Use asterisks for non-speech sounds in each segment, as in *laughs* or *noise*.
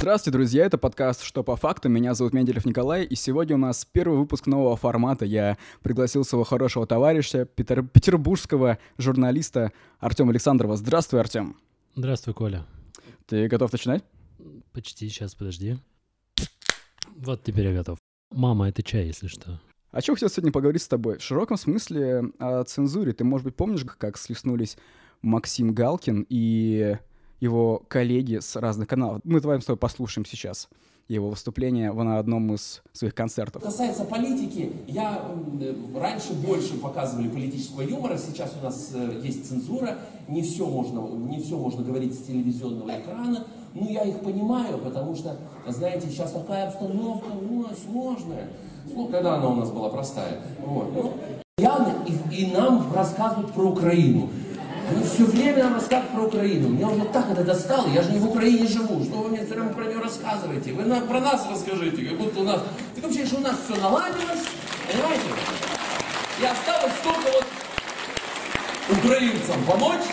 Здравствуйте, друзья, это подкаст «Что по факту?». Меня зовут Менделев Николай, и сегодня у нас первый выпуск нового формата. Я пригласил своего хорошего товарища, петер... петербургского журналиста Артема Александрова. Здравствуй, Артем. Здравствуй, Коля. Ты готов начинать? Почти, сейчас, подожди. Вот теперь я готов. Мама, это чай, если что. О чем хотел сегодня поговорить с тобой? В широком смысле о цензуре. Ты, может быть, помнишь, как слеснулись Максим Галкин и его коллеги с разных каналов. Мы давай с тобой послушаем сейчас его выступление на одном из своих концертов. Касается политики, я раньше больше показывали политического юмора, сейчас у нас э, есть цензура, не все можно, не все можно говорить с телевизионного экрана, ну я их понимаю, потому что, знаете, сейчас такая обстановка у нас сложная. Ну, когда она у нас была простая. Вот. Ну, и, и нам рассказывают про Украину. Вы все время нам рассказываете про Украину. Меня уже так это достало. Я же не в Украине живу. Что вы мне все время про нее рассказываете? Вы нам, про нас расскажите, как будто у нас... Такое ощущение, что у нас все наладилось. Понимаете? И осталось только вот украинцам помочь.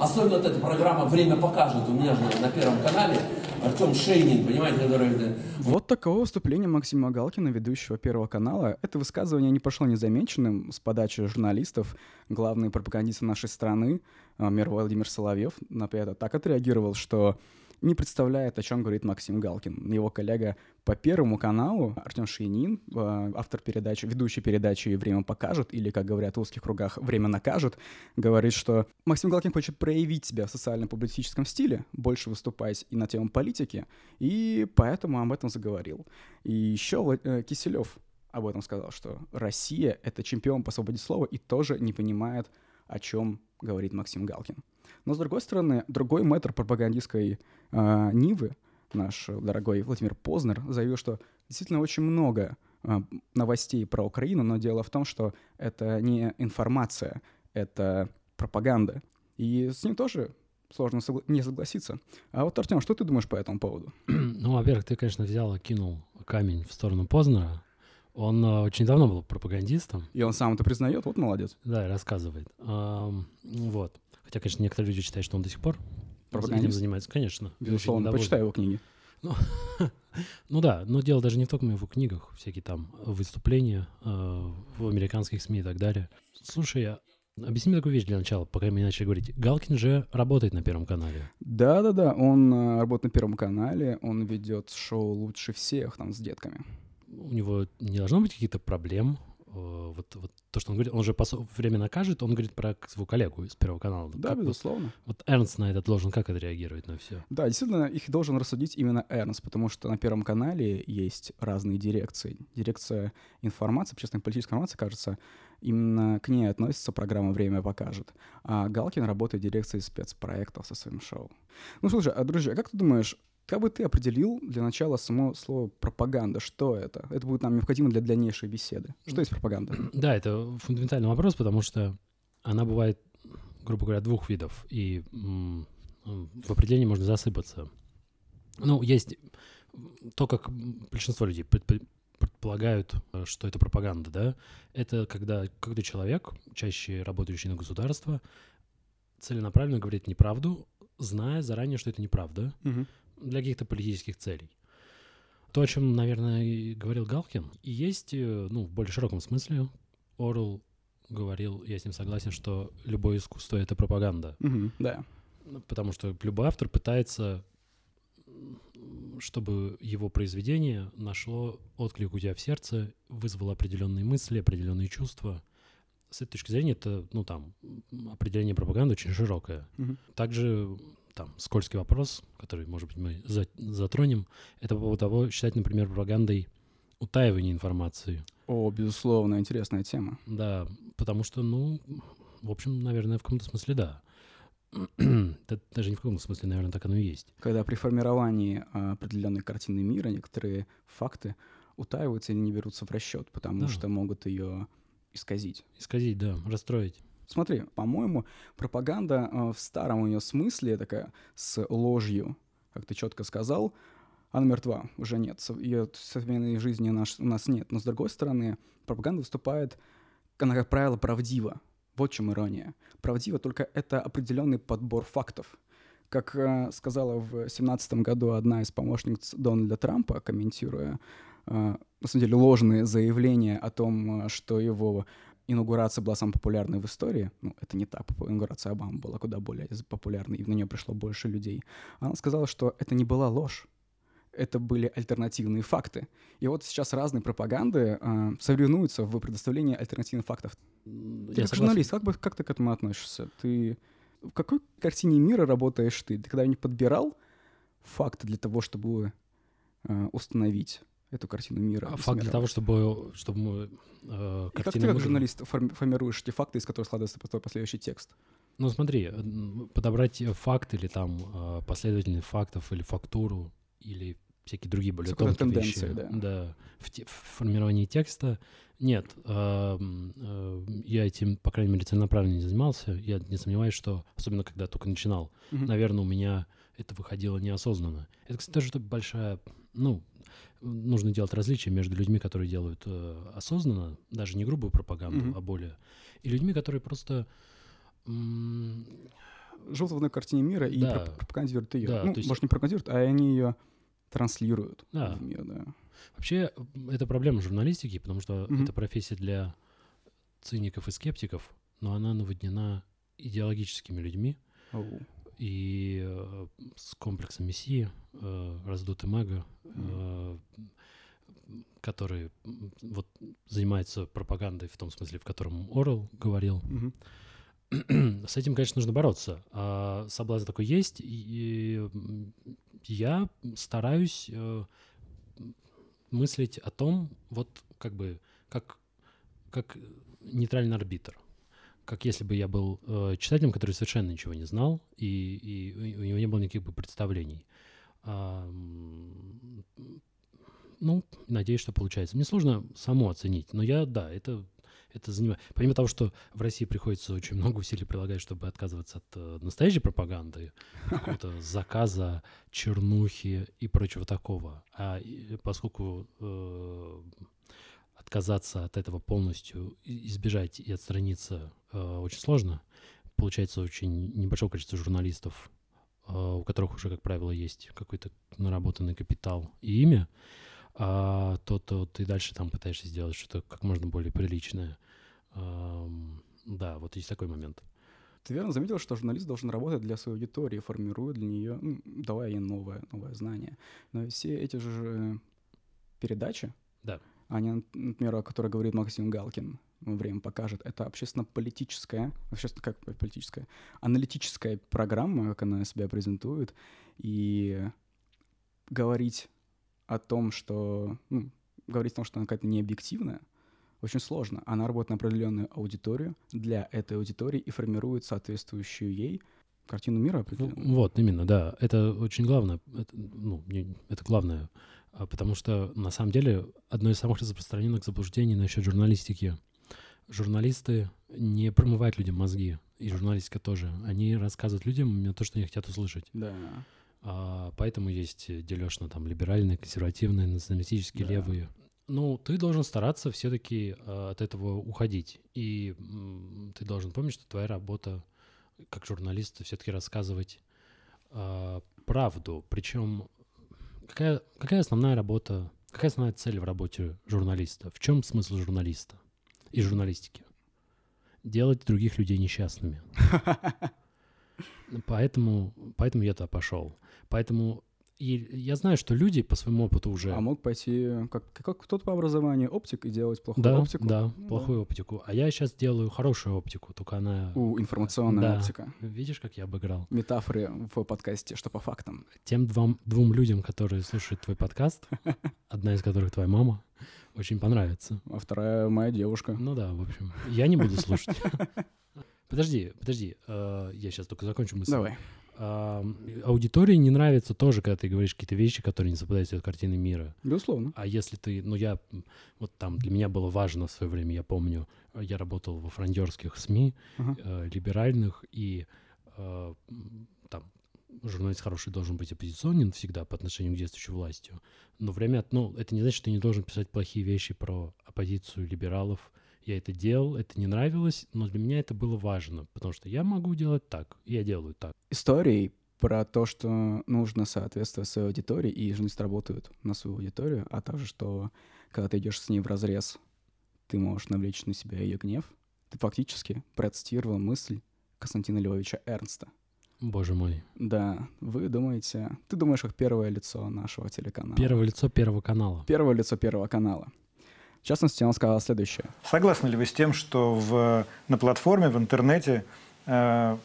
Особенно вот эта программа «Время покажет». У меня же на Первом канале Артем Шейнин, понимаете, который... Вот такого выступления Максима Галкина, ведущего Первого канала. Это высказывание не прошло незамеченным с подачи журналистов. Главный пропагандист нашей страны, э, мэр Владимир Соловьев, на это так отреагировал, что не представляет, о чем говорит Максим Галкин. Его коллега по Первому каналу, Артем Шейнин, э, автор передачи, ведущий передачи «Время покажет», или, как говорят в узких кругах, «Время накажет», говорит, что Максим Галкин хочет проявить себя в социально-публицистическом стиле, больше выступать и на тему политики, и поэтому об этом заговорил. И еще э, Киселев об этом сказал, что Россия — это чемпион по свободе слова и тоже не понимает, о чем говорит Максим Галкин. Но, с другой стороны, другой мэтр пропагандистской э, Нивы, наш дорогой Владимир Познер, заявил, что действительно очень много э, новостей про Украину, но дело в том, что это не информация, это пропаганда. И с ним тоже сложно согла- не согласиться. А вот, Артем, что ты думаешь по этому поводу? *clears throat* Ну, во-первых, ты, конечно, взял и кинул камень в сторону Познера. Он э, очень давно был пропагандистом. И он сам это признает, вот молодец. Да, рассказывает. Эм, вот. Хотя, конечно, некоторые люди считают, что он до сих пор Пропагандист? этим занимается. Конечно. Безусловно, почитай его книги. Ну, *laughs* ну да, но дело даже не в только в его книгах, всякие там выступления э, в американских СМИ и так далее. Слушай, а объясни мне такую вещь для начала, пока мы не начали говорить. Галкин же работает на Первом канале. Да-да-да, он э, работает на Первом канале, он ведет шоу «Лучше всех» там с детками. У него не должно быть каких-то проблем вот, вот то, что он говорит, он же по время накажет, он говорит про своего коллегу из Первого канала. Да, как, безусловно. Вот, вот Эрнст на это должен как отреагировать на все? Да, действительно, их должен рассудить именно Эрнст, потому что на Первом канале есть разные дирекции. Дирекция информации, общественной политической информации, кажется, именно к ней относится программа «Время покажет». А Галкин работает в дирекции спецпроектов со своим шоу. Ну, слушай, а, друзья, как ты думаешь, как бы ты определил для начала само слово пропаганда? Что это? Это будет нам необходимо для дальнейшей беседы. Что есть пропаганда? *clears throat* Да, это фундаментальный вопрос, потому что она бывает, грубо говоря, двух видов, и в определении можно засыпаться. Ну, есть то, как большинство людей предполагают, что это пропаганда, да, это когда какой-то человек, чаще работающий на государство, целенаправленно говорит неправду, зная заранее, что это неправда, угу для каких-то политических целей. То, о чем, наверное, и говорил Галкин, и есть, э, ну, в более широком смысле, Орел говорил, я с ним согласен, что любое искусство — это пропаганда. Mm-hmm, да. Потому что любой автор пытается, чтобы его произведение нашло отклик у тебя в сердце, вызвало определенные мысли, определенные чувства. С этой точки зрения это, ну, там, определение пропаганды очень широкое. Mm-hmm. Также там скользкий вопрос, который, может быть, мы затронем, это по поводу того, считать, например, пропагандой утаивание информации. О, безусловно, интересная тема. Да, потому что, ну, в общем, наверное, в каком-то смысле *clears throat* да. Даже не в каком-то смысле, наверное, так оно и есть. Когда при формировании а, определенной картины мира некоторые факты утаиваются или не берутся в расчет, потому да. что могут ее исказить. Исказить, да, расстроить. Смотри, по-моему, пропаганда э, в старом ее смысле такая с ложью, как ты четко сказал, она мертва, уже нет. Ее современной жизни у нас нет. Но с другой стороны, пропаганда выступает, она, как правило, правдива. Вот в чем ирония. Правдиво, только это определенный подбор фактов. Как э, сказала в 2017 году одна из помощниц Дональда Трампа, комментируя, э, на самом деле, ложные заявления о том, что его инаугурация была самой популярной в истории, ну, это не так, инаугурация Обамы была куда более популярной, и на нее пришло больше людей, она сказала, что это не была ложь, это были альтернативные факты. И вот сейчас разные пропаганды э, соревнуются в предоставлении альтернативных фактов. Ты как журналист, как, бы, как ты к этому относишься? Ты в какой картине мира работаешь ты? Ты когда-нибудь подбирал факты для того, чтобы э, установить эту картину мира? А факт для того, чтобы, чтобы мы... Э, И как ты как журналист формируешь эти факты, из которых складывается твой последующий текст? Ну смотри, подобрать факт или там э, последовательность фактов или фактуру или всякие другие более тонкие тенденции, вещи. Да. да в, те, в формировании текста нет, э, э, я этим, по крайней мере, целенаправленно не занимался. Я не сомневаюсь, что, особенно когда только начинал, mm-hmm. наверное, у меня это выходило неосознанно. Это, кстати, тоже большая, ну, нужно делать различия между людьми, которые делают э, осознанно, даже не грубую пропаганду, mm-hmm. а более, и людьми, которые просто м- живут в одной картине мира и да. пропагандируют ее. Да, ну, есть... может, не пропагандируют, а они ее транслируют да. в мир, да. Вообще, это проблема журналистики, потому что mm-hmm. это профессия для циников и скептиков, но она наводнена идеологическими людьми oh. И э, с комплексом мессии, э, раздутым эго, mm-hmm. э, который вот занимается пропагандой в том смысле, в котором Орел говорил. Mm-hmm. *clears throat* С этим, конечно, нужно бороться. А соблазн такой есть, и я стараюсь э, мыслить о том, вот как бы, как, как нейтральный арбитр. Как если бы я был э, читателем, который совершенно ничего не знал, и, и у него не было никаких бы представлений. А, ну, надеюсь, что получается. Мне сложно само оценить, но я, да, это это занимает. Помимо того, что в России приходится очень много усилий прилагать, чтобы отказываться от э, настоящей пропаганды, какого-то заказа, чернухи и прочего такого. А поскольку э, отказаться от этого полностью, избежать и отстраниться э, очень сложно, получается очень небольшое количество журналистов, э, у которых уже, как правило, есть какой-то наработанный капитал и имя, а, то, то ты дальше там пытаешься сделать что-то как можно более приличное. А, да, вот есть такой момент. Ты верно заметил, что журналист должен работать для своей аудитории, формируя для нее, ну, давая ей новое, новое знание. Но все эти же передачи, да. Они, например, о которой говорит Максим Галкин, время покажет, это общественно-политическая, общественно как политическая, аналитическая программа, как она себя презентует, и говорить о том, что... Ну, говорить о том, что она какая-то необъективная, очень сложно. Она работает на определенную аудиторию для этой аудитории и формирует соответствующую ей картину мира определенно. Вот, именно, да. Это очень главное. Это, ну, это главное. А, потому что, на самом деле, одно из самых распространенных заблуждений насчет журналистики. Журналисты не промывают людям мозги, и журналистика тоже. Они рассказывают людям то, что они хотят услышать. Да. А, поэтому есть дележ на там либеральные, консервативные, националистические, да. левые. Ну, ты должен стараться все-таки а, от этого уходить. И м, ты должен помнить, что твоя работа как журналиста все-таки рассказывать а, правду. Причем какая, какая основная работа, какая основная цель в работе журналиста? В чем смысл журналиста и журналистики? Делать других людей несчастными. *laughs* Поэтому, поэтому я туда пошел. Поэтому и я знаю, что люди по своему опыту уже... А мог пойти, как, как кто-то по образованию, оптик и делать плохую да, оптику? Да, ну, плохую да. оптику. А я сейчас делаю хорошую оптику, только она... У, информационная да. оптика. Видишь, как я обыграл? Метафоры в подкасте, что по фактам. Тем двум, двум людям, которые слушают твой подкаст, *laughs* одна из которых твоя мама, очень понравится. А вторая моя девушка. Ну да, в общем. Я не буду слушать. *laughs* Подожди, подожди, э, я сейчас только закончу мысль. Давай. Аудитории не нравится тоже, когда ты говоришь какие-то вещи, которые не совпадают с картиной мира. Безусловно. А если ты, ну я, вот там для меня было важно в свое время, я помню, я работал во фрондерских СМИ, uh-huh. э, либеральных, и э, там журналист хороший должен быть оппозиционен всегда по отношению к действующей властью. Но время, ну, это не значит, что ты не должен писать плохие вещи про оппозицию либералов, я это делал, это не нравилось, но для меня это было важно, потому что я могу делать так, я делаю так. Историей про то, что нужно соответствовать своей аудитории, и журналисты работают на свою аудиторию, а также, что когда ты идешь с ней в разрез, ты можешь навлечь на себя ее гнев. Ты фактически процитировал мысль Константина Львовича Эрнста. Боже мой. Да, вы думаете... Ты думаешь, как первое лицо нашего телеканала. Первое лицо Первого канала. Первое лицо Первого канала. В частности, он сказал следующее. Согласны ли вы с тем, что в, на платформе, в интернете э,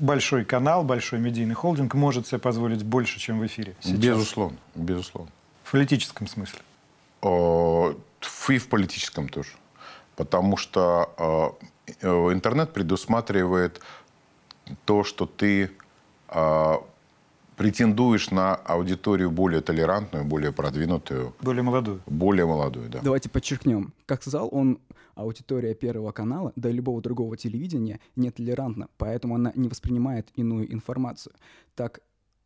большой канал, большой медийный холдинг может себе позволить больше, чем в эфире? Сейчас? Безусловно, безусловно. В политическом смысле? О, и в политическом тоже. Потому что э, интернет предусматривает то, что ты э, претендуешь на аудиторию более толерантную, более продвинутую. Более молодую. Более молодую, да. Давайте подчеркнем. Как сказал он, аудитория Первого канала, да и любого другого телевидения, нетолерантна, поэтому она не воспринимает иную информацию. Так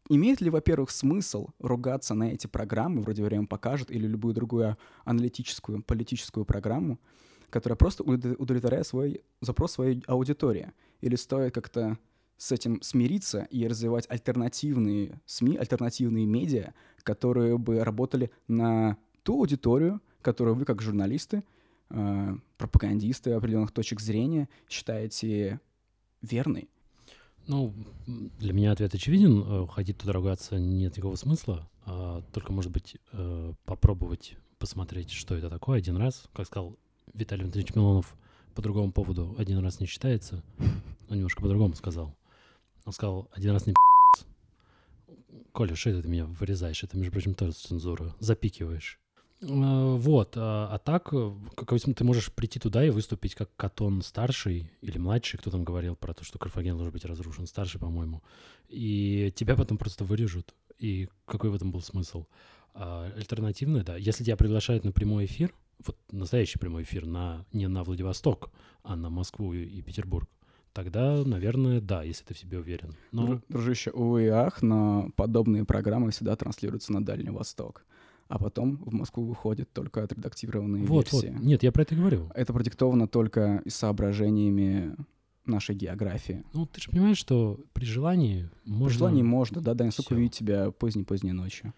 имеет ли, во-первых, смысл ругаться на эти программы, вроде «Время покажет» или любую другую аналитическую, политическую программу, которая просто удовлетворяет свой запрос своей аудитории? Или стоит как-то с этим смириться и развивать альтернативные СМИ, альтернативные медиа, которые бы работали на ту аудиторию, которую вы, как журналисты, э, пропагандисты определенных точек зрения, считаете верной? Ну, для меня ответ очевиден. Э, ходить туда ругаться нет никакого смысла. А только, может быть, э, попробовать посмотреть, что это такое один раз. Как сказал Виталий Валентинович Милонов, по другому поводу один раз не считается. Он немножко по-другому сказал. Он сказал, один раз не Коля, что это ты меня вырезаешь? Это, между прочим, тоже цензура. Запикиваешь. А, вот, а, а так, э, как ты можешь прийти туда и выступить как Катон старший или младший, кто там говорил про то, что Карфаген должен быть разрушен, старший, по-моему, и тебя потом просто вырежут. И какой в этом был смысл? А, альтернативное, да. Если тебя приглашают на прямой эфир, вот настоящий прямой эфир, на, не на Владивосток, а на Москву и Петербург, тогда, наверное, да, если ты в себе уверен. Но... Дружище, увы и ах, но подобные программы всегда транслируются на Дальний Восток. А потом в Москву выходят только отредактированные вот, версии. Вот. Нет, я про это говорю. Это продиктовано только соображениями нашей географии. Ну, ты же понимаешь, что при желании можно... При желании можно, да, да, насколько увидеть тебя поздней-поздней ночью.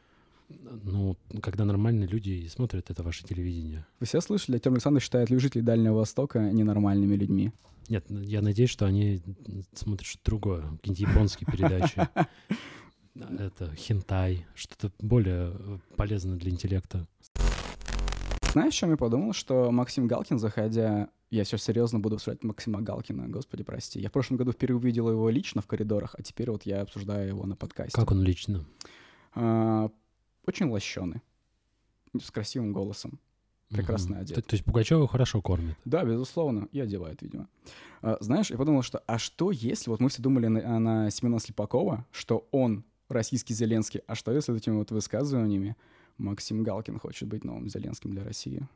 Ну, когда нормальные люди смотрят это ваше телевидение. Вы все слышали? Артем Александрович считает жителей Дальнего Востока ненормальными людьми. Нет, я надеюсь, что они смотрят что-то другое, какие-нибудь японские передачи. *laughs* Это хентай, что-то более э, полезное для интеллекта. Знаешь, чем я подумал? Что Максим Галкин, заходя... Я сейчас серьезно буду обсуждать Максима Галкина, господи, прости. Я в прошлом году впервые увидел его лично в коридорах, а теперь вот я обсуждаю его на подкасте. Как он лично? А, очень лощеный, с красивым голосом прекрасно одет. То, то есть Пугачева хорошо кормит? Да, безусловно, и одевает, видимо. А, знаешь, я подумал, что а что если, вот мы все думали на, на Семена Слепакова, что он российский Зеленский, а что если этими вот высказываниями Максим Галкин хочет быть новым Зеленским для России?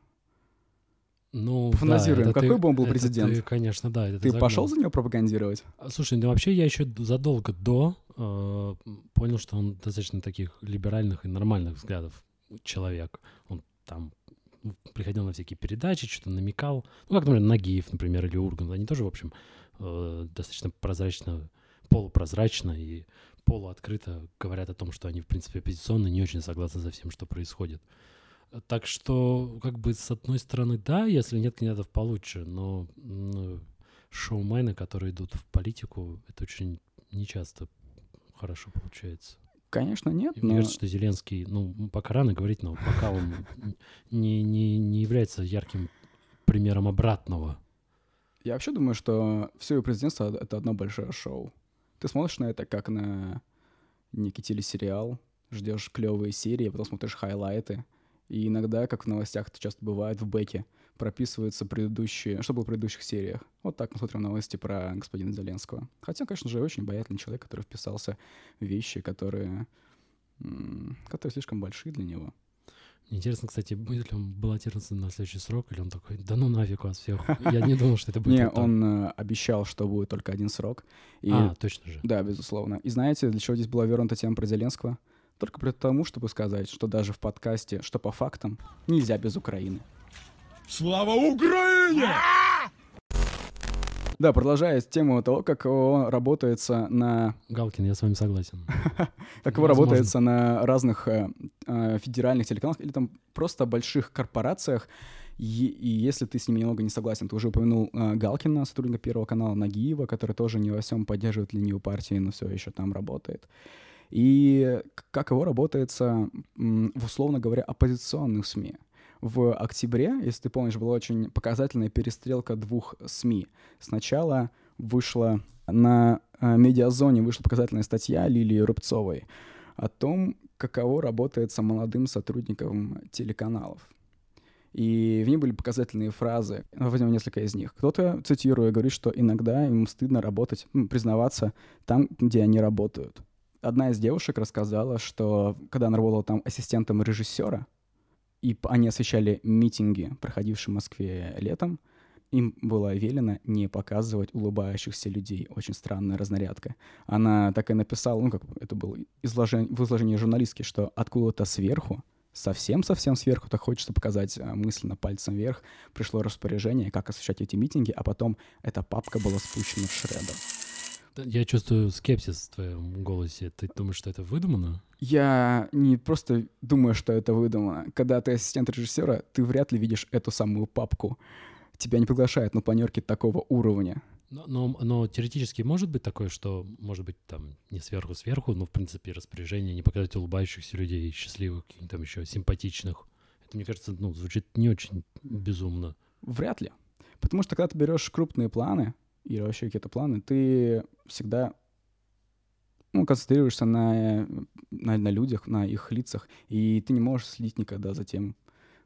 Ну, Пофантазируем, да, какой ты, бы он был президент? Ты, конечно, да. ты пошел за него пропагандировать? А, слушай, ну вообще я еще задолго до э, понял, что он достаточно таких либеральных и нормальных взглядов человек. Он там приходил на всякие передачи, что-то намекал. Ну, как, например, Нагиев, например, или Ургант. Они тоже, в общем, э, достаточно прозрачно, полупрозрачно и полуоткрыто говорят о том, что они, в принципе, оппозиционные, не очень согласны со всем, что происходит. Так что, как бы, с одной стороны, да, если нет кандидатов получше, но ну, шоумены, которые идут в политику, это очень нечасто хорошо получается. Конечно, нет. Мне но... кажется, что Зеленский, ну, пока рано говорить, но пока он не, не, не является ярким примером обратного. Я вообще думаю, что все его президентство — это одно большое шоу. Ты смотришь на это как на некий телесериал, ждешь клевые серии, а потом смотришь хайлайты. И иногда, как в новостях это часто бывает, в бэке прописываются предыдущие, что было в предыдущих сериях. Вот так мы смотрим новости про господина Зеленского. Хотя, конечно же, очень обаятельный человек, который вписался в вещи, которые, которые слишком большие для него. Интересно, кстати, будет ли он баллотироваться на следующий срок, или он такой, да ну нафиг вас всех. Я не думал, что это будет. Не, он э, обещал, что будет только один срок. А, точно же. Да, безусловно. И знаете, для чего здесь была вернута тема про Зеленского? Только при тому, чтобы сказать, что даже в подкасте, что по фактам, нельзя без Украины. Слава Украине! Да, продолжая тему того, как его работается на... Галкин, я с вами согласен. *laughs* Как его работается на разных э, э, федеральных телеканалах или там просто больших корпорациях, и, и если ты с ними немного не согласен, ты уже упомянул э, Галкина, сотрудника Первого канала, Нагиева, который тоже не во всем поддерживает линию партии, но все еще там работает. И как его работается, условно говоря, оппозиционных СМИ. В октябре, если ты помнишь, была очень показательная перестрелка двух СМИ. Сначала вышла на э, медиазоне вышла показательная статья Лилии Рубцовой о том, каково работается молодым сотрудникам телеканалов. И в ней были показательные фразы. Возьмем несколько из них. Кто-то, цитируя, говорит, что иногда им стыдно работать, признаваться там, где они работают. Одна из девушек рассказала, что когда она работала там ассистентом режиссера, и они освещали митинги, проходившие в Москве летом, им было велено не показывать улыбающихся людей. Очень странная разнарядка. Она так и написала, ну, как это было изложение, в изложении журналистки, что откуда-то сверху совсем-совсем сверху, так хочется показать э, мысленно пальцем вверх, пришло распоряжение, как освещать эти митинги, а потом эта папка была спущена в шредер. Я чувствую скепсис в твоем голосе. Ты думаешь, что это выдумано? Я не просто думаю, что это выдумано. Когда ты ассистент режиссера, ты вряд ли видишь эту самую папку. Тебя не приглашают на планерки такого уровня. Но, но, но теоретически может быть такое, что, может быть, там не сверху-сверху, но, в принципе, распоряжение не показать улыбающихся людей, счастливых, там еще симпатичных. Это, мне кажется, ну, звучит не очень безумно. Вряд ли. Потому что, когда ты берешь крупные планы и вообще какие-то планы, ты всегда ну, концентрируешься на, на, на людях, на их лицах, и ты не можешь следить никогда за тем,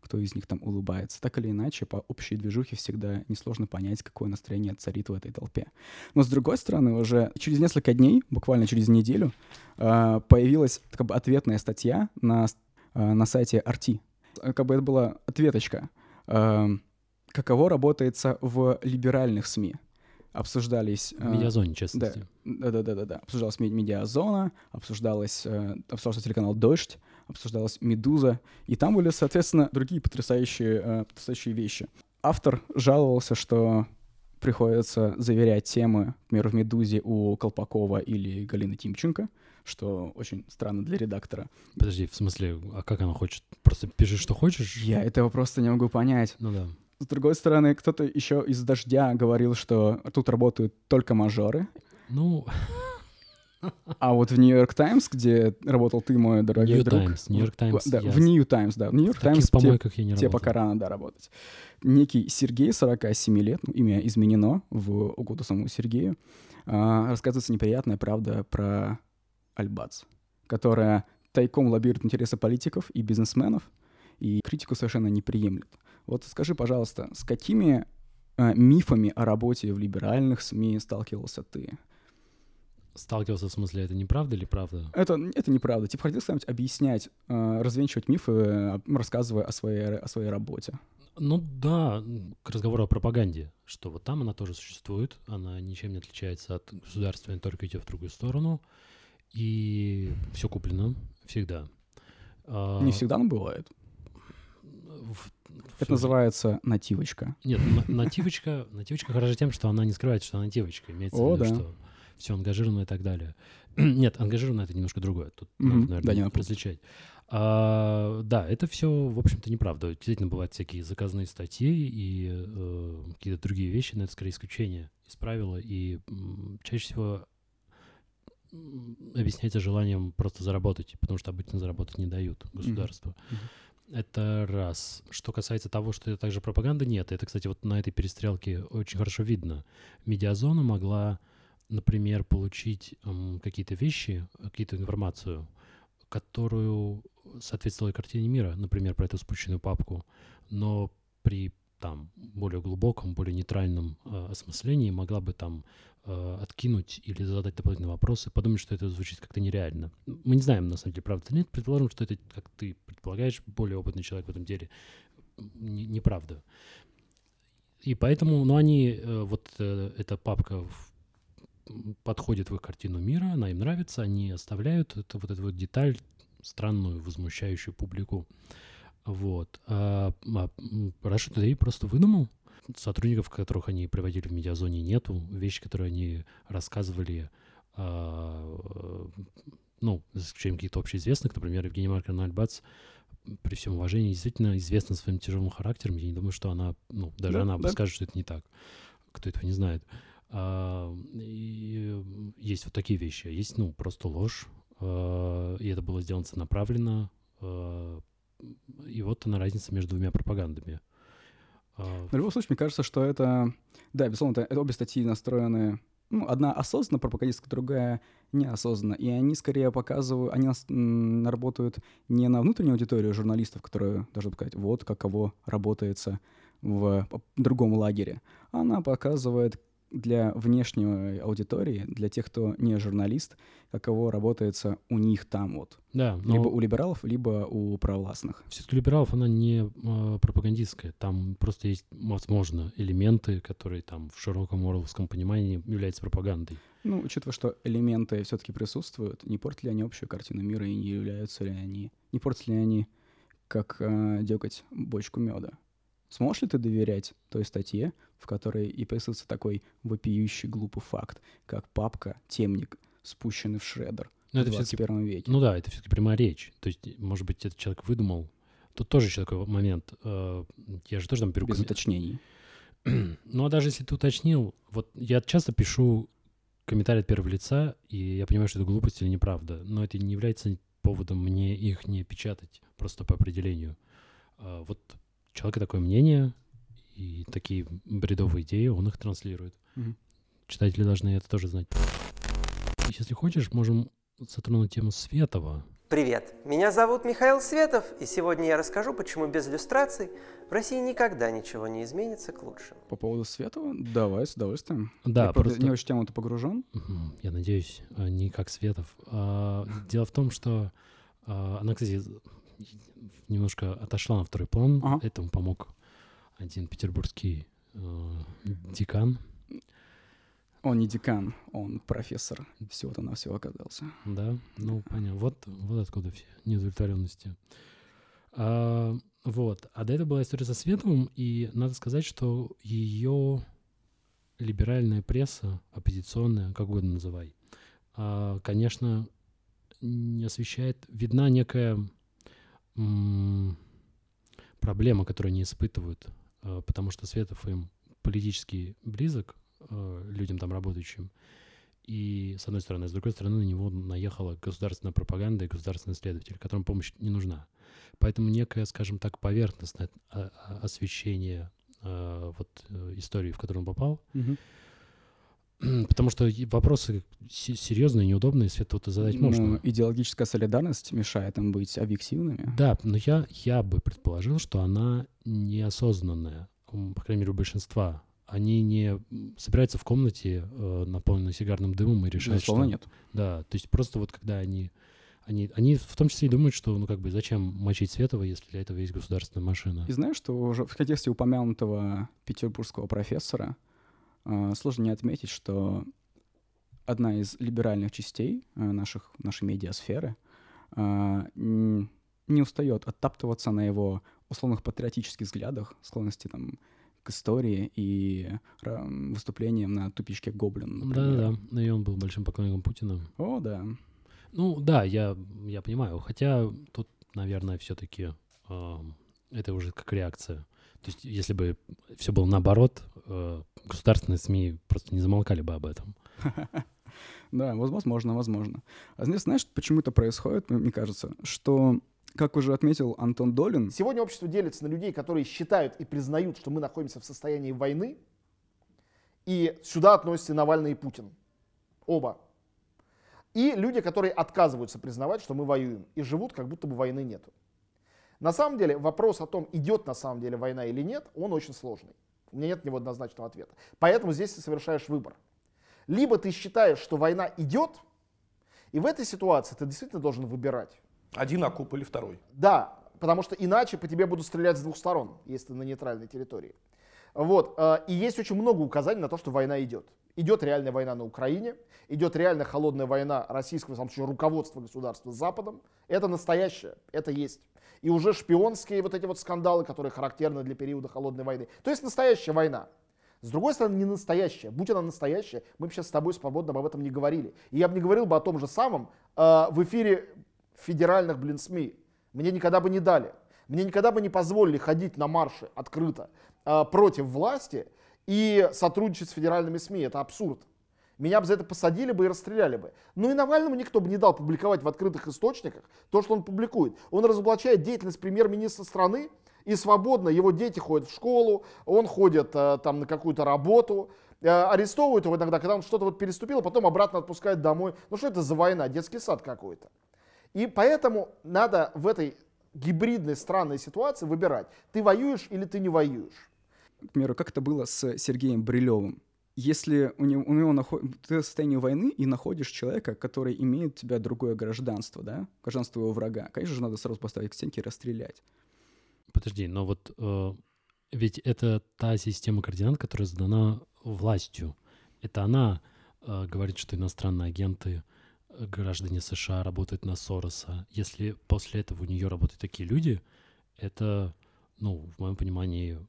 кто из них там улыбается. Так или иначе, по общей движухе всегда несложно понять, какое настроение царит в этой толпе. Но с другой стороны, уже через несколько дней, буквально через неделю, а, появилась как бы ответная статья на, а, на сайте RT. Как бы это была ответочка. А, каково работается в либеральных СМИ? Обсуждались... В медиазоне, честно. Да, да, да, да, да. Обсуждалась медиазона, обсуждалась, обсуждался телеканал «Дождь», обсуждалась «Медуза», и там были, соответственно, другие потрясающие, э, потрясающие вещи. Автор жаловался, что приходится заверять темы, например, в «Медузе» у Колпакова или Галины Тимченко, что очень странно для редактора. Подожди, в смысле, а как она хочет? Просто пиши, что хочешь? Я этого просто не могу понять. Ну да. С другой стороны, кто-то еще из «Дождя» говорил, что тут работают только мажоры. Ну, а вот в Нью-Йорк Таймс, где работал ты, мой дорогой New друг... Times, Нью-Йорк Таймс. Да, в Нью Таймс, да. В Нью-Йорк Таймс тебе, тебе пока рано, да, работать. Некий Сергей, 47 лет, ну, имя изменено в угоду самому Сергею, а, рассказывается неприятная правда про Альбац, которая тайком лоббирует интересы политиков и бизнесменов, и критику совершенно не приемлет. Вот скажи, пожалуйста, с какими э, мифами о работе в либеральных СМИ сталкивался ты? Сталкивался, в смысле, это неправда или правда? Это, это неправда. Типа хотел что-нибудь объяснять, э, развенчивать мифы, э, рассказывая о своей, о своей работе. Ну да, к разговору о пропаганде, что вот там она тоже существует, она ничем не отличается от государственной, только идет в другую сторону, и все куплено всегда. А, не всегда, но бывает. Это называется нативочка. Нет, *laughs* нативочка, нативочка хороша тем, что она не скрывает, что она нативочка. Имеется О, в виду, да. что все ангажировано и так далее. *clears throat* Нет, ангажировано это немножко другое. Тут mm-hmm. нужно, наверное, да, не различать. А, да, это все, в общем-то, неправда. Действительно, бывают всякие заказные статьи и э, какие-то другие вещи, но это скорее исключение из правила. И м, чаще всего объясняется желанием просто заработать, потому что обычно заработать не дают государству. Mm-hmm. Это раз. Что касается того, что это также пропаганда, нет. Это, кстати, вот на этой перестрелке очень хорошо видно. Медиазона могла например, получить эм, какие-то вещи, какие-то информацию, которую соответствовала картине мира, например, про эту спущенную папку, но при там более глубоком, более нейтральном э, осмыслении могла бы там э, откинуть или задать дополнительные вопросы, подумать, что это звучит как-то нереально. Мы не знаем, на самом деле, правда или нет. Предположим, что это, как ты предполагаешь, более опытный человек в этом деле, неправда. И поэтому, ну, они, э, вот э, эта папка в подходит в их картину мира, она им нравится, они оставляют это, вот эту вот деталь странную, возмущающую публику. Вот. А, а Russia Today просто выдумал. сотрудников, которых они приводили в медиазоне, нету. Вещи, которые они рассказывали, э, ну, за исключением каких-то общеизвестных, например, Евгения Марковна Альбац, при всем уважении, действительно известна своим тяжелым характером. Я не думаю, что она, ну, даже да, она да. скажет, что это не так. Кто этого не знает. А, и есть вот такие вещи. Есть, ну, просто ложь. А, и это было сделано целенаправленно. А, и вот она разница между двумя пропагандами. А, в любом случае, мне кажется, что это... Да, безусловно, это, обе статьи настроены ну, одна осознанно пропагандистская, другая неосознанно. И они скорее показывают, они работают не на внутреннюю аудиторию журналистов, которые должны сказать, вот каково работается в другом лагере. Она показывает для внешней аудитории, для тех, кто не журналист, каково работается у них там вот. Да, но... Либо у либералов, либо у провластных. Все-таки либералов она не э, пропагандистская. Там просто есть, возможно, элементы, которые там в широком орловском понимании являются пропагандой. Ну, учитывая, что элементы все-таки присутствуют, не портят ли они общую картину мира и не являются ли они, не портят ли они, как э, деготь бочку меда? Сможешь ли ты доверять той статье, в которой и присутствует такой вопиющий глупый факт, как папка, темник, спущенный в шредер Но в 21 веке? Ну да, это все-таки прямая речь. То есть, может быть, этот человек выдумал. Тут тоже еще такой момент. Э, я же тоже там беру... Без ком... уточнений. *clears throat* ну а даже если ты уточнил, вот я часто пишу комментарии от первого лица, и я понимаю, что это глупость или неправда, но это не является поводом мне их не печатать, просто по определению. А, вот человека такое мнение и такие бредовые идеи, он их транслирует. Mm-hmm. Читатели должны это тоже знать. Если хочешь, можем затронуть тему Светова. Привет, меня зовут Михаил Светов, и сегодня я расскажу, почему без иллюстраций в России никогда ничего не изменится к лучшему. По поводу Светова? Давай, с удовольствием. Да, я просто... не очень тему-то погружен. Я надеюсь, а, не как Светов. А, дело в том, что а, она, кстати, немножко отошла на второй план. Ага. Этому помог один петербургский э, декан. Он не декан, он профессор. Всего-то на все оказался. Да, ну понятно. Вот, вот откуда все неудовлетворенности. А, вот. А до этого была история со Световым, и надо сказать, что ее либеральная пресса, оппозиционная, как угодно называй, а, конечно, не освещает, видна некая проблема, которую они испытывают, э, потому что Светов им политически близок, э, людям там работающим, и с одной стороны, с другой стороны на него наехала государственная пропаганда и государственный следователь, которым помощь не нужна. Поэтому некое, скажем так, поверхностное освещение э, вот истории, в которую он попал, mm-hmm *clears throat* Потому что вопросы серьезные, неудобные, Свет, вот задать ну, можно. идеологическая солидарность мешает им быть объективными. Да, но я, я бы предположил, что она неосознанная, по крайней мере, у большинства. Они не собираются в комнате, э, наполненной сигарным дымом, и решают, Безусловно, что... нет. Да, то есть просто вот когда они... Они, они в том числе и думают, что, ну, как бы, зачем мочить Светова, если для этого есть государственная машина. И знаешь, что уже в контексте упомянутого петербургского профессора, сложно не отметить, что одна из либеральных частей а, наших, нашей медиасферы а, не устает оттаптываться на его условных патриотических взглядах, склонности там к истории и выступлениям на тупичке Гоблин. Да-да-да, и он был большим поклонником Путина. О, да. Ну, да, я, я понимаю. Хотя тут, наверное, все-таки э, это уже как реакция то есть, если бы все было наоборот, э, государственные СМИ просто не замолкали бы об этом. *laughs* Да, возможно, возможно. А знаешь, почему это происходит, мне кажется, что как уже отметил Антон Долин... Сегодня общество делится на людей, которые считают и признают, что мы находимся в состоянии войны, и сюда относятся Навальный и Путин. Оба. И люди, которые отказываются признавать, что мы воюем, и живут, как будто бы войны нету. На самом деле вопрос о том, идет на самом деле война или нет, он очень сложный. У меня нет него однозначного ответа. Поэтому здесь ты совершаешь выбор. Либо ты считаешь, что война идет, и в этой ситуации ты действительно должен выбирать. Один окоп или второй. Да, потому что иначе по тебе будут стрелять с двух сторон, если ты на нейтральной территории. Вот. Э, и есть очень много указаний на то, что война идет. Идет реальная война на Украине, идет реальная холодная война российского, в самом случае, руководства государства с Западом. Это настоящее, это есть. И уже шпионские вот эти вот скандалы, которые характерны для периода холодной войны. То есть настоящая война. С другой стороны, не настоящая. Будь она настоящая, мы бы сейчас с тобой свободно об этом не говорили. И я бы не говорил бы о том же самом э, в эфире федеральных, блин, СМИ. Мне никогда бы не дали. Мне никогда бы не позволили ходить на марши открыто э, против власти и сотрудничать с федеральными СМИ. Это абсурд. Меня бы за это посадили бы и расстреляли бы. Ну и Навальному никто бы не дал публиковать в открытых источниках то, что он публикует. Он разоблачает деятельность премьер-министра страны, и свободно его дети ходят в школу, он ходит э, там на какую-то работу, э, арестовывают его иногда, когда он что-то вот переступил, а потом обратно отпускают домой. Ну что это за война, детский сад какой-то. И поэтому надо в этой гибридной странной ситуации выбирать, ты воюешь или ты не воюешь. К примеру, как это было с Сергеем Брилевым? Если у него, у него наход... ты в состоянии войны и находишь человека, который имеет у тебя другое гражданство, да, гражданство его врага, конечно же, надо сразу поставить к стенке и расстрелять. Подожди, но вот э, ведь это та система координат, которая задана властью. Это она э, говорит, что иностранные агенты, э, граждане США работают на Сороса. Если после этого у нее работают такие люди, это, ну, в моем понимании,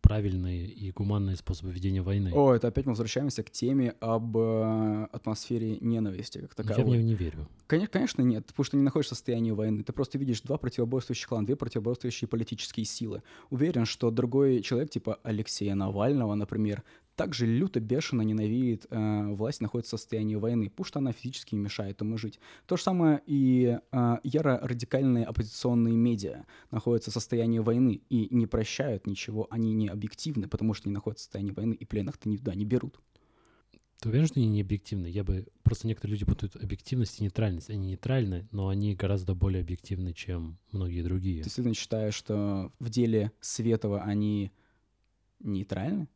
правильные и гуманные способы ведения войны. О, это опять мы возвращаемся к теме об э, атмосфере ненависти как таковой. Я в нее не верю. Конечно, конечно нет, потому что ты не находишься в состоянии войны. Ты просто видишь два противоборствующих клана, две противоборствующие политические силы. Уверен, что другой человек, типа Алексея Навального, например, также люто, бешено ненавидит э, власть, находится в состоянии войны, потому что она физически мешает ему жить. То же самое и э, яро-радикальные оппозиционные медиа находятся в состоянии войны и не прощают ничего, они не объективны, потому что они находятся в состоянии войны, и пленных-то никуда не берут. Ты уверен, что они не объективны? Я бы... Просто некоторые люди путают объективность и нейтральность. Они нейтральны, но они гораздо более объективны, чем многие другие. Ты действительно считаешь, что в деле Светова они нейтральны?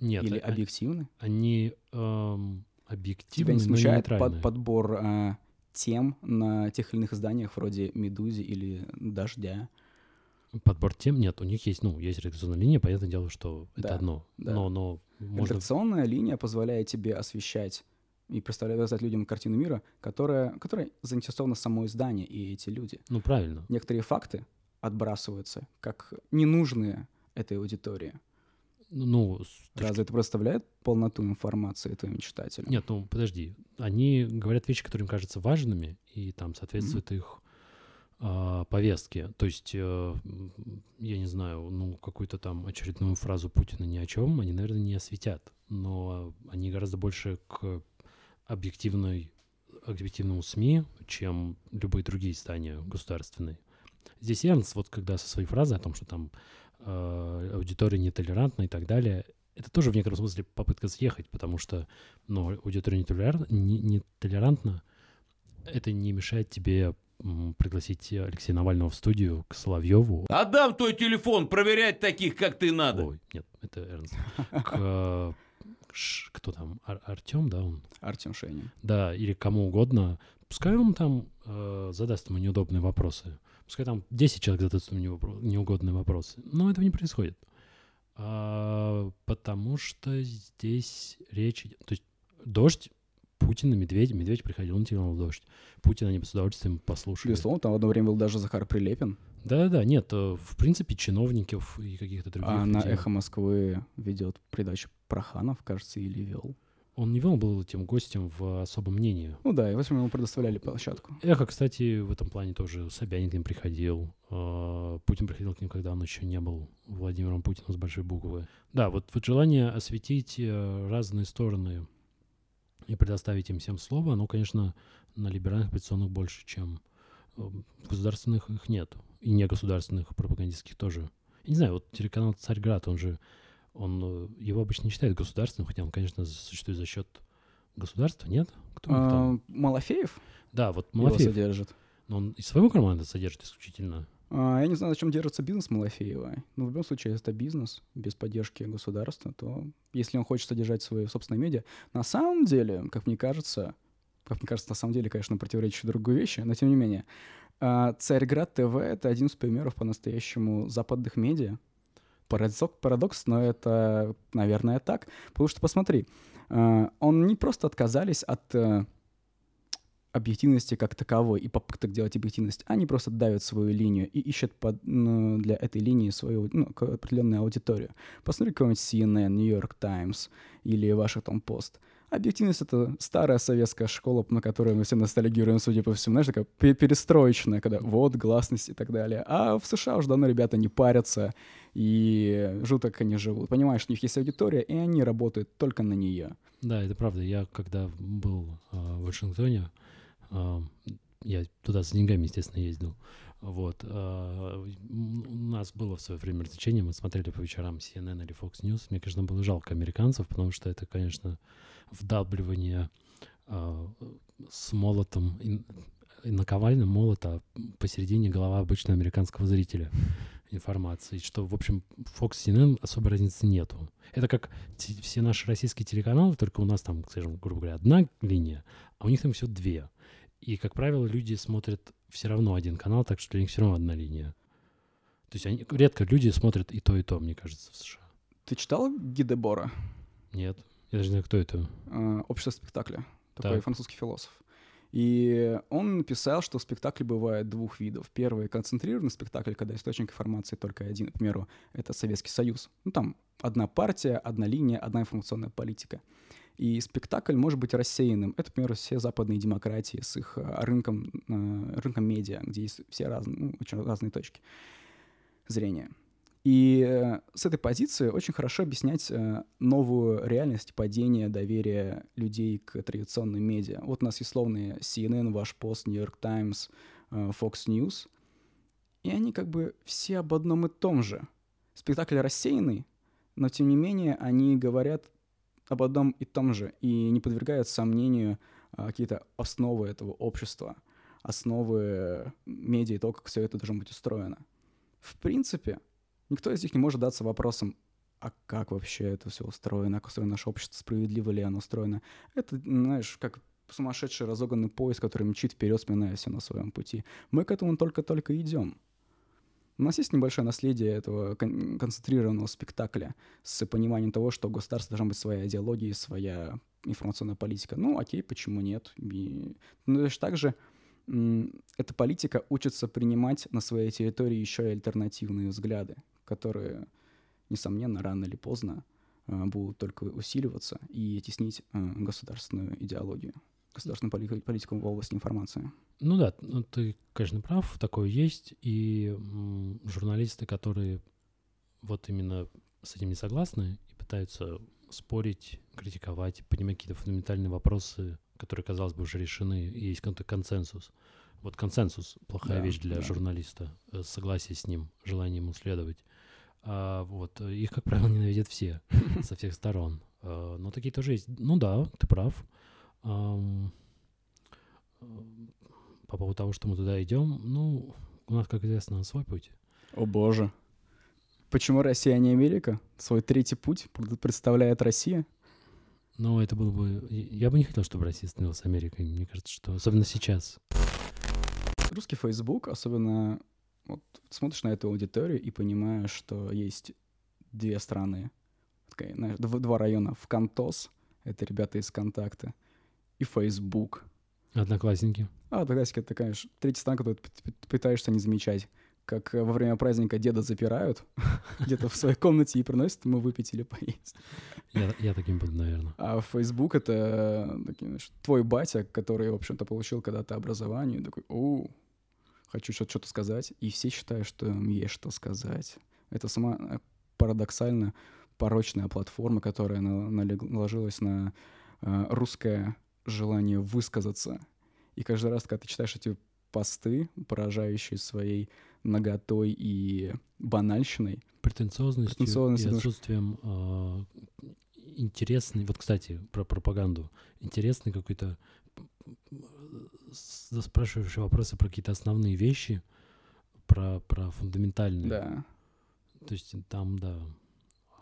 Нет. Или а, объективны? Они эм, объективны, Тебя не смущает под, подбор э, тем на тех или иных изданиях вроде «Медузи» или «Дождя»? Подбор тем нет. У них есть, ну, есть редакционная линия, понятное дело, что да, это одно. Да. Но, но можно... Редакционная линия позволяет тебе освещать и представлять людям картину мира, которая, которая заинтересована само издание и эти люди. Ну, правильно. Некоторые факты отбрасываются как ненужные этой аудитории. Ну, точки... Разве это представляет полноту информации твоим читателям? Нет, ну подожди. Они говорят вещи, которые им кажутся важными, и там соответствуют mm-hmm. их э, повестке. То есть, э, я не знаю, ну, какую-то там очередную фразу Путина ни о чем они, наверное, не осветят. Но они гораздо больше к объективной, объективному СМИ, чем любые другие издания государственные. Здесь Эрнст, вот когда со своей фразой о том, что там э, аудитория нетолерантна и так далее, это тоже в некотором смысле попытка съехать, потому что ну, аудитория нетолерантна, не, нетолерантна, это не мешает тебе пригласить Алексея Навального в студию к Соловьеву. Отдам твой телефон, проверять таких, как ты, надо. Ой, нет, это Эрнст. К, кто там, Ар Артем, да, он? Артем Шейнин. Да, или кому угодно. Пускай он там э, задаст ему неудобные вопросы. Пускай там 10 человек задают мне неугодные вопросы. Но этого не происходит. А, потому что здесь речь идет... То есть дождь, Путин и Медведь. Медведь приходил на телеканал «Дождь». Путин они с удовольствием послушали. Безусловно, там в одно время был даже Захар Прилепин. Да-да-да, нет, э, в принципе, чиновников и каких-то других А людей. на «Эхо Москвы» ведет передачу Проханов, кажется, или вел. Он не был этим гостем в особом мнении. Ну да, и общем ему предоставляли площадку. Эхо, кстати, в этом плане тоже Собянин к ним приходил. А, Путин приходил к ним, когда он еще не был Владимиром Путиным с большой буквы. Да, вот, вот желание осветить э, разные стороны и предоставить им всем слово, оно, конечно, на либеральных оппозиционных больше, чем э, государственных их нет. И негосударственных пропагандистских тоже. Я не знаю, вот телеканал «Царьград», он же он э, его обычно не считают государственным, хотя он, конечно, существует за счет государства, нет? Кто а, там? Малафеев? Да, вот Малафеев. Его содержит. Но он из своего кармана содержит исключительно. А, я не знаю, зачем держится бизнес Малафеева. Но в любом случае, если это бизнес без поддержки государства, то если он хочет содержать свои собственные медиа, на самом деле, как мне кажется, как мне кажется, на самом деле, конечно, противоречит другой вещи, но тем не менее, а, Царьград ТВ — это один из примеров по-настоящему западных медиа, Парадокс, парадокс, но это, наверное, так. Потому что, посмотри, э, он не просто отказались от э, объективности как таковой и попыток делать объективность, они просто давят свою линию и ищут под, ну, для этой линии свою ну, определенную аудиторию. Посмотри какой-нибудь CNN, New York Times или Washington Post — Объективность — это старая советская школа, на которую мы все ностальгируем, судя по всему. Знаешь, такая перестроечная, когда вот, гласность и так далее. А в США уже давно ребята не парятся и живут, как они живут. Понимаешь, у них есть аудитория, и они работают только на нее. Да, это правда. Я когда был э, в Вашингтоне, э, я туда с деньгами, естественно, ездил. Вот. Э, у нас было в свое время развлечение, мы смотрели по вечерам CNN или Fox News. Мне, конечно, было жалко американцев, потому что это, конечно, вдавливание э, с молотом наковальным молота посередине голова обычного американского зрителя информации, что, в общем, Fox CNN особой разницы нету. Это как все наши российские телеканалы, только у нас там, скажем, грубо говоря, одна линия, а у них там все две. И, как правило, люди смотрят все равно один канал, так что для них все равно одна линия. То есть они, редко люди смотрят и то, и то, мне кажется, в США. Ты читал Гидебора? Нет. Я даже не знаю, кто это. Uh, Общество спектакля. Такой так. французский философ. И он написал, что спектакли бывают двух видов. Первый — концентрированный спектакль, когда источник информации только один. К примеру, это Советский Союз. Ну, там одна партия, одна линия, одна информационная политика. И спектакль может быть рассеянным. Это, например, все западные демократии с их э, рынком, э, рынком медиа, где есть все разные, ну, очень разные точки зрения. И э, с этой позиции очень хорошо объяснять новую реальность падения доверия людей к традиционным медиа. Вот у нас есть словные CNN, Ваш Пост, York Times, Fox News. И они как бы все об одном и том же. Спектакль рассеянный, но тем не менее они говорят об одном и том же и не подвергают сомнению а, какие-то основы этого общества, основы медиа и то, как все это должно быть устроено. В принципе, никто из них не может даться вопросом, а как вообще это все устроено, как устроено наше общество, справедливо ли оно устроено. Это, знаешь, как сумасшедший разоганный поезд, который мчит вперед, сминая все на своем пути. Мы к этому только-только идем. У нас есть небольшое наследие этого кон- концентрированного спектакля с пониманием того, что у государства должна быть своя идеология, своя информационная политика. Ну, окей, почему нет? И, ну, точно так же эта политика учится принимать на своей территории еще и альтернативные взгляды, которые, несомненно, рано или поздно э, будут только усиливаться и теснить э, государственную идеологию государственную политику в области информации. Ну да, ну, ты, конечно, прав, такое есть. И м, журналисты, которые вот именно с этим не согласны и пытаются спорить, критиковать, поднимать какие-то фундаментальные вопросы, которые, казалось бы, уже решены, и есть какой-то консенсус. Вот консенсус — плохая да, вещь для да. журналиста, э, согласие с ним, желание ему следовать. А вот их, как правило, *laughs* ненавидят все, *laughs* со всех сторон. А, но такие тоже есть. Ну да, ты прав. По поводу того, что мы туда идем, ну, у нас, как известно, свой путь. О боже. Почему Россия, а не Америка? Свой третий путь представляет Россия? Ну, это было бы... Я бы не хотел, чтобы Россия становилась Америкой. Мне кажется, что... Особенно сейчас. Русский Facebook, особенно... Вот смотришь на эту аудиторию и понимаешь, что есть две страны. Такая, знаешь, два района. В Кантос, это ребята из Контакта, и Facebook. Одноклассники. А, Одноклассники — это, конечно, третий страна, которую ты пытаешься не замечать. Как во время праздника деда запирают *laughs* где-то в своей комнате и приносят ему выпить или поесть. Я, я таким буду, наверное. А Facebook — это такие, знаешь, твой батя, который, в общем-то, получил когда-то образование, такой, о, хочу что-то сказать, и все считают, что им есть что сказать. Это сама э, парадоксально порочная платформа, которая наложилась на э, русское желание высказаться. И каждый раз, когда ты читаешь эти посты, поражающие своей наготой и банальщиной, претенциозностью, претенциозностью и отсутствием э, интересный, вот, кстати, про пропаганду, интересный какой-то спрашивающий вопросы про какие-то основные вещи, про, про фундаментальные. Да. То есть там, да,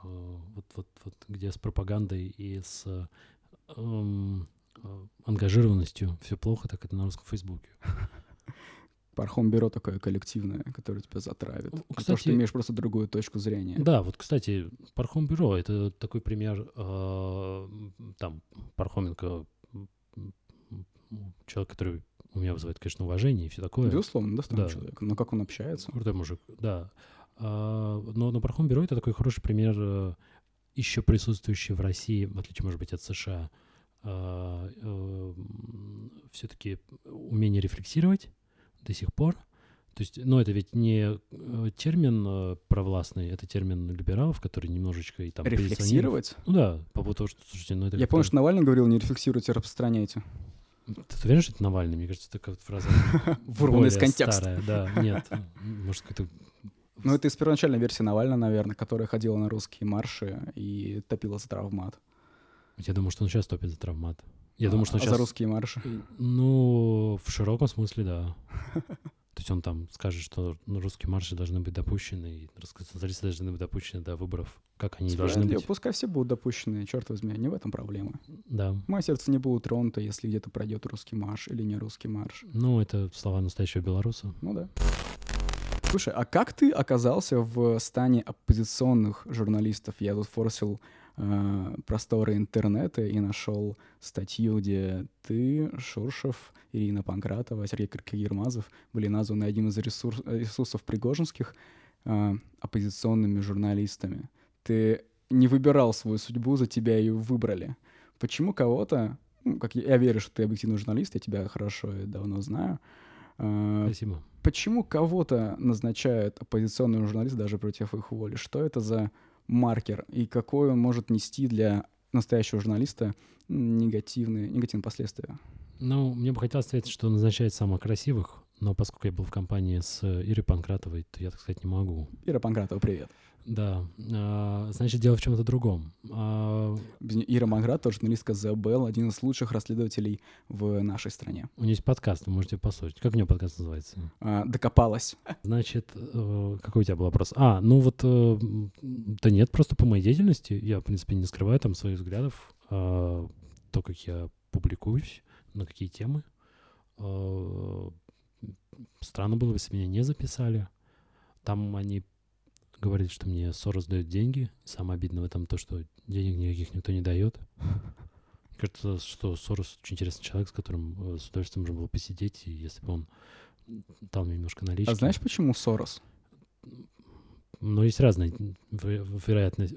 вот, вот, вот где с пропагандой и с эм, ангажированностью все плохо, так это на русском Фейсбуке. *laughs* Пархом-бюро такое коллективное, которое тебя затравит. Ну, Потому что кстати- ты имеешь просто другую точку зрения. Да, вот, кстати, Пархом Бюро — это такой пример, э, там, Пархоменко, человек, который у меня вызывает, конечно, уважение и все такое. Безусловно, достойный Да. человек. Но как он общается? Крутой мужик, да. А, но, но Пархом Бюро — это такой хороший пример, э, еще присутствующий в России, в отличие, может быть, от США, все-таки умение рефлексировать до сих пор. То есть, ну, это ведь не э, термин э, провластный, это термин либералов, который немножечко и там Рефлексировать? Ну да, по поводу того, что, слушайте, ну это Я помню, что Навальный говорил, не рефлексируйте, распространяйте. Ты уверен, что это Навальный? Мне кажется, это как фраза *laughs* Вырванная из контекста. старая. Да, нет. Может, какой-то... Ну, это из первоначальной версии Навального, наверное, которая ходила на русские марши и топила за травмат. Я думаю, что он сейчас топит за травмат. Я думаю, что а он за сейчас... русские марши? Ну, в широком смысле, да. *laughs* То есть он там скажет, что русские марши должны быть допущены, и социалисты должны быть допущены до выборов, как они должны Справедливо. быть. Пускай все будут допущены, черт возьми, не в этом проблема. Да. Мое сердце не будет тронуто, если где-то пройдет русский марш или не русский марш. Ну, это слова настоящего белоруса. Ну да. Слушай, а как ты оказался в стане оппозиционных журналистов? Я тут форсил э, просторы интернета и нашел статью, где ты, Шуршев, Ирина Панкратова, Сергей Киркагирмазов были названы одним из ресурс- ресурсов пригожинских э, оппозиционными журналистами. Ты не выбирал свою судьбу, за тебя ее выбрали. Почему кого-то, ну, как я, я верю, что ты объективный журналист, я тебя хорошо и давно знаю, э, Спасибо. почему кого-то назначают оппозиционным журналистом даже против их воли? Что это за маркер и какой он может нести для настоящего журналиста негативные, негативные последствия? Ну, мне бы хотелось ответить, что назначает самых красивых, но поскольку я был в компании с Ирой Панкратовой, то я так сказать не могу. Ира Панкратова, привет. Да. А, значит, дело в чем-то другом. А, Ира Панкратова, журналистка The Bell, один из лучших расследователей в нашей стране. у нее есть подкаст, вы можете послушать. Как у нее подкаст называется? А, докопалась. *laughs* Значит, э, какой у тебя был вопрос? А, ну вот, э, да нет, просто по моей деятельности. Я, в принципе, не скрываю там своих взглядов, а, то, как я публикуюсь, на какие темы. Э, Странно было бы, если меня не записали. Там они говорили, что мне Сорос дает деньги. Самое обидное в этом то, что денег никаких никто не дает. Кажется, что Сорос очень интересный человек, с которым э, с удовольствием можно было посидеть, и если бы он мне немножко налички. А знаешь, почему Сорос? Но есть разные веро- вероятность,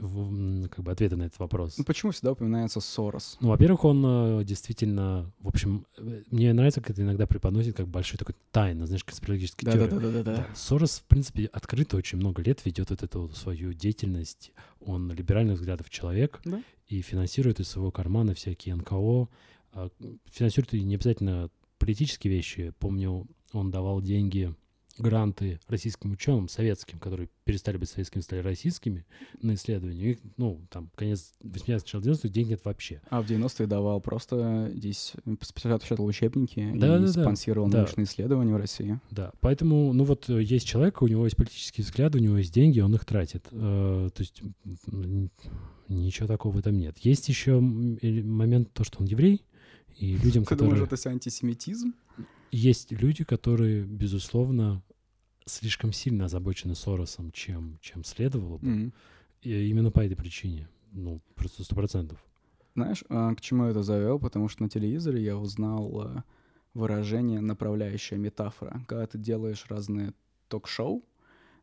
как бы ответы на этот вопрос. Ну, почему всегда упоминается Сорос? Ну, во-первых, он э, действительно, в общем, э, мне нравится, как это иногда преподносит как большой такой тайна, знаешь, конспирологический теория. Да-да-да-да-да. Да, Сорос, в принципе, открыто очень много лет ведет вот эту свою деятельность. Он либеральных взглядов человек Да. и финансирует из своего кармана всякие НКО. а, Финансирует и не обязательно политические вещи. Помню, он давал деньги, гранты российским ученым, советским, которые перестали быть советскими, стали российскими, на исследования. Их, ну, там, конец 80-х, начало 90-х, денег нет вообще. А в 90-е давал просто здесь печатал учебники Да-да-да, и спонсировал да. научные исследования в России. Да, поэтому, ну вот э, есть человек, у него есть политические взгляды, у него есть деньги, он их тратит. Э, то есть ничего такого в этом нет. Есть еще момент то, что он еврей, и людям, *laughs* Ты которые... думаешь, это антисемитизм? Есть люди, которые, безусловно, слишком сильно озабочены Соросом, чем, чем следовало бы. Мгм. И именно по этой причине. Ну, просто сто процентов. Знаешь, а, к чему я это завел? Потому что на телевизоре я узнал а, выражение «направляющая метафора». Когда ты делаешь разные ток-шоу,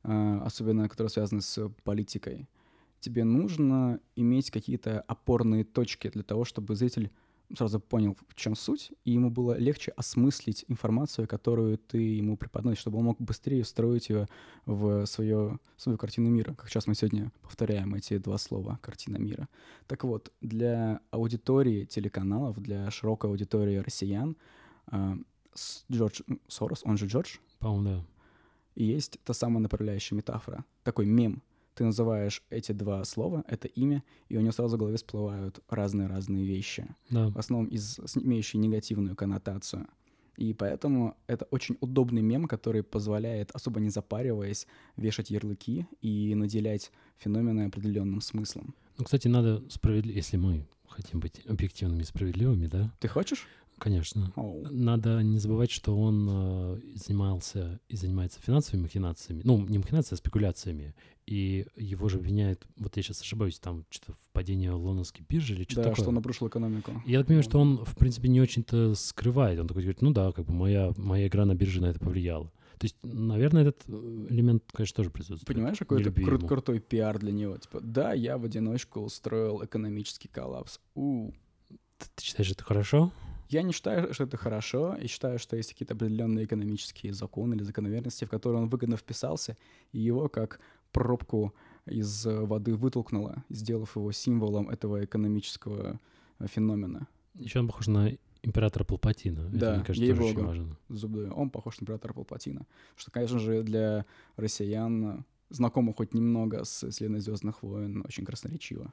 а, особенно которые связаны с политикой, тебе нужно иметь какие-то опорные точки для того, чтобы зритель сразу понял, в чем суть, и ему было легче осмыслить информацию, которую ты ему преподносишь, чтобы он мог быстрее встроить ее в свое, свою картину мира. Как сейчас мы сегодня повторяем эти два слова «картина мира». Так вот, для аудитории телеканалов, для широкой аудитории россиян, с- Джордж Сорос, он же Джордж, По-моему, да. и есть та самая направляющая метафора, такой мем. Ты называешь эти два слова, это имя, и у него сразу в голове всплывают разные-разные вещи, Да. в основном из, имеющие негативную коннотацию. И поэтому это очень удобный мем, который позволяет, особо не запариваясь, вешать ярлыки и наделять феномены определенным смыслом. Ну, кстати, надо справедливо, если мы хотим быть объективными и справедливыми, да, Ты хочешь? Конечно. Оу. Надо не забывать, что он э, занимался и занимается финансовыми махинациями. Ну, не махинациями, а спекуляциями. И его же обвиняют, вот я сейчас ошибаюсь, там что-то в падении лондонской биржи или что-то Да, такое. что нарушил экономику. И Я так понимаю, что он, в принципе, не очень-то скрывает. Он такой говорит, ну да, как бы моя, моя игра на бирже на это повлияла. То есть, наверное, этот э, элемент, конечно, тоже присутствует. Понимаешь, какой это крут- крутой пиар для него? Типа, да, я в одиночку устроил экономический коллапс. У. Ты, ты считаешь, это хорошо? Я не считаю, что это хорошо, и считаю, что есть какие-то определенные экономические законы или закономерности, в которые он выгодно вписался, и его как пробку из э, воды вытолкнуло, сделав его символом этого экономического э, феномена. Еще он похож на императора Палпатина. Это, Да, мне кажется, тоже очень важно. Зубы. Он похож на императора Палпатина. Что, конечно же, для россиян, э, знакомых хоть немного с исследованием «Звездных войн», очень красноречиво.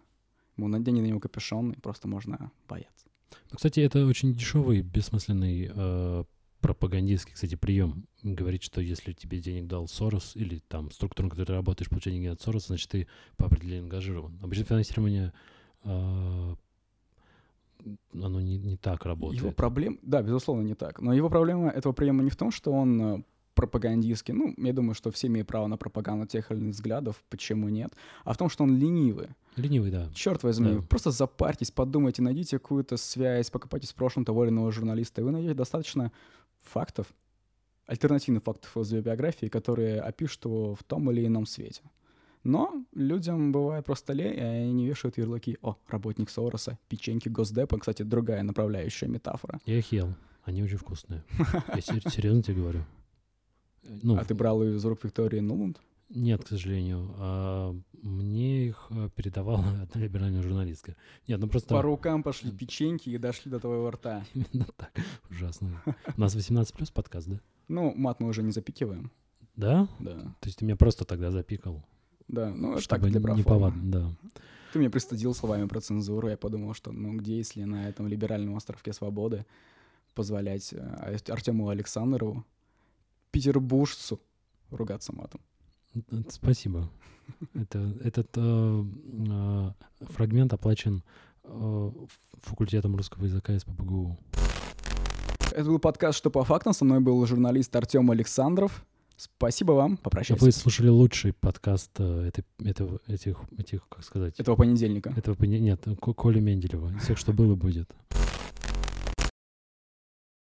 Ему надень на него капюшон, и просто можно бояться. Ну, кстати, это очень дешевый, бессмысленный э, пропагандистский, кстати, прием. Говорит, что если тебе денег дал Сорос или там структура, на которой ты работаешь, получение денег от Сороса, значит, ты по определению ангажирован. Обычно финансирование э, оно не, не так работает. Его проблем... Да, безусловно, не так. Но его проблема этого приема не в том, что он э, пропагандистский. Ну, я думаю, что все имеют право на пропаганду тех или иных взглядов, почему нет. А в том, что он ленивый. Ленивый, да. Черт возьми, Да. просто запарьтесь, подумайте, найдите какую-то связь, покопайтесь в прошлом того или иного журналиста, и вы найдете достаточно фактов, альтернативных фактов из его биографии, которые опишут его в том или ином свете. Но людям бывает просто лень, и они не вешают ярлыки. О, работник Сороса, печеньки Госдепа. Кстати, другая направляющая метафора. Я их ел. Они очень вкусные. Я сер- серьезно тебе говорю. Ну, а ты брал ее из рук Виктории Нуланд? Нет, к сожалению. А, мне их э, передавала *laughs* одна либеральная журналистка. Нет, ну просто... По рукам пошли печеньки и дошли до твоего рта. *laughs* Именно так. Ужасно. У нас 18 плюс подкаст, да? Ну, мат мы уже не запикиваем. Да? Да, То есть ты меня просто тогда запикал. да. Ну, это так чтобы для не проформы. повадно, да. Ты меня пристыдил словами про цензуру. Я подумал, что ну где, если на этом либеральном островке свободы позволять э, Артему Александрову, петербуржцу, ругаться матом. Спасибо. *laughs* Это, этот э, э, фрагмент оплачен э, факультетом русского языка СПБГУ. Это был подкаст «Что по фактам». Со мной был журналист Артем Александров. Спасибо вам. Попрощайтесь. Вы слушали лучший подкаст э, этой, этого, этих, этих, как сказать, Этого понедельника. этого, нет, Ко- Коли Менделева. Из всех, что было, будет.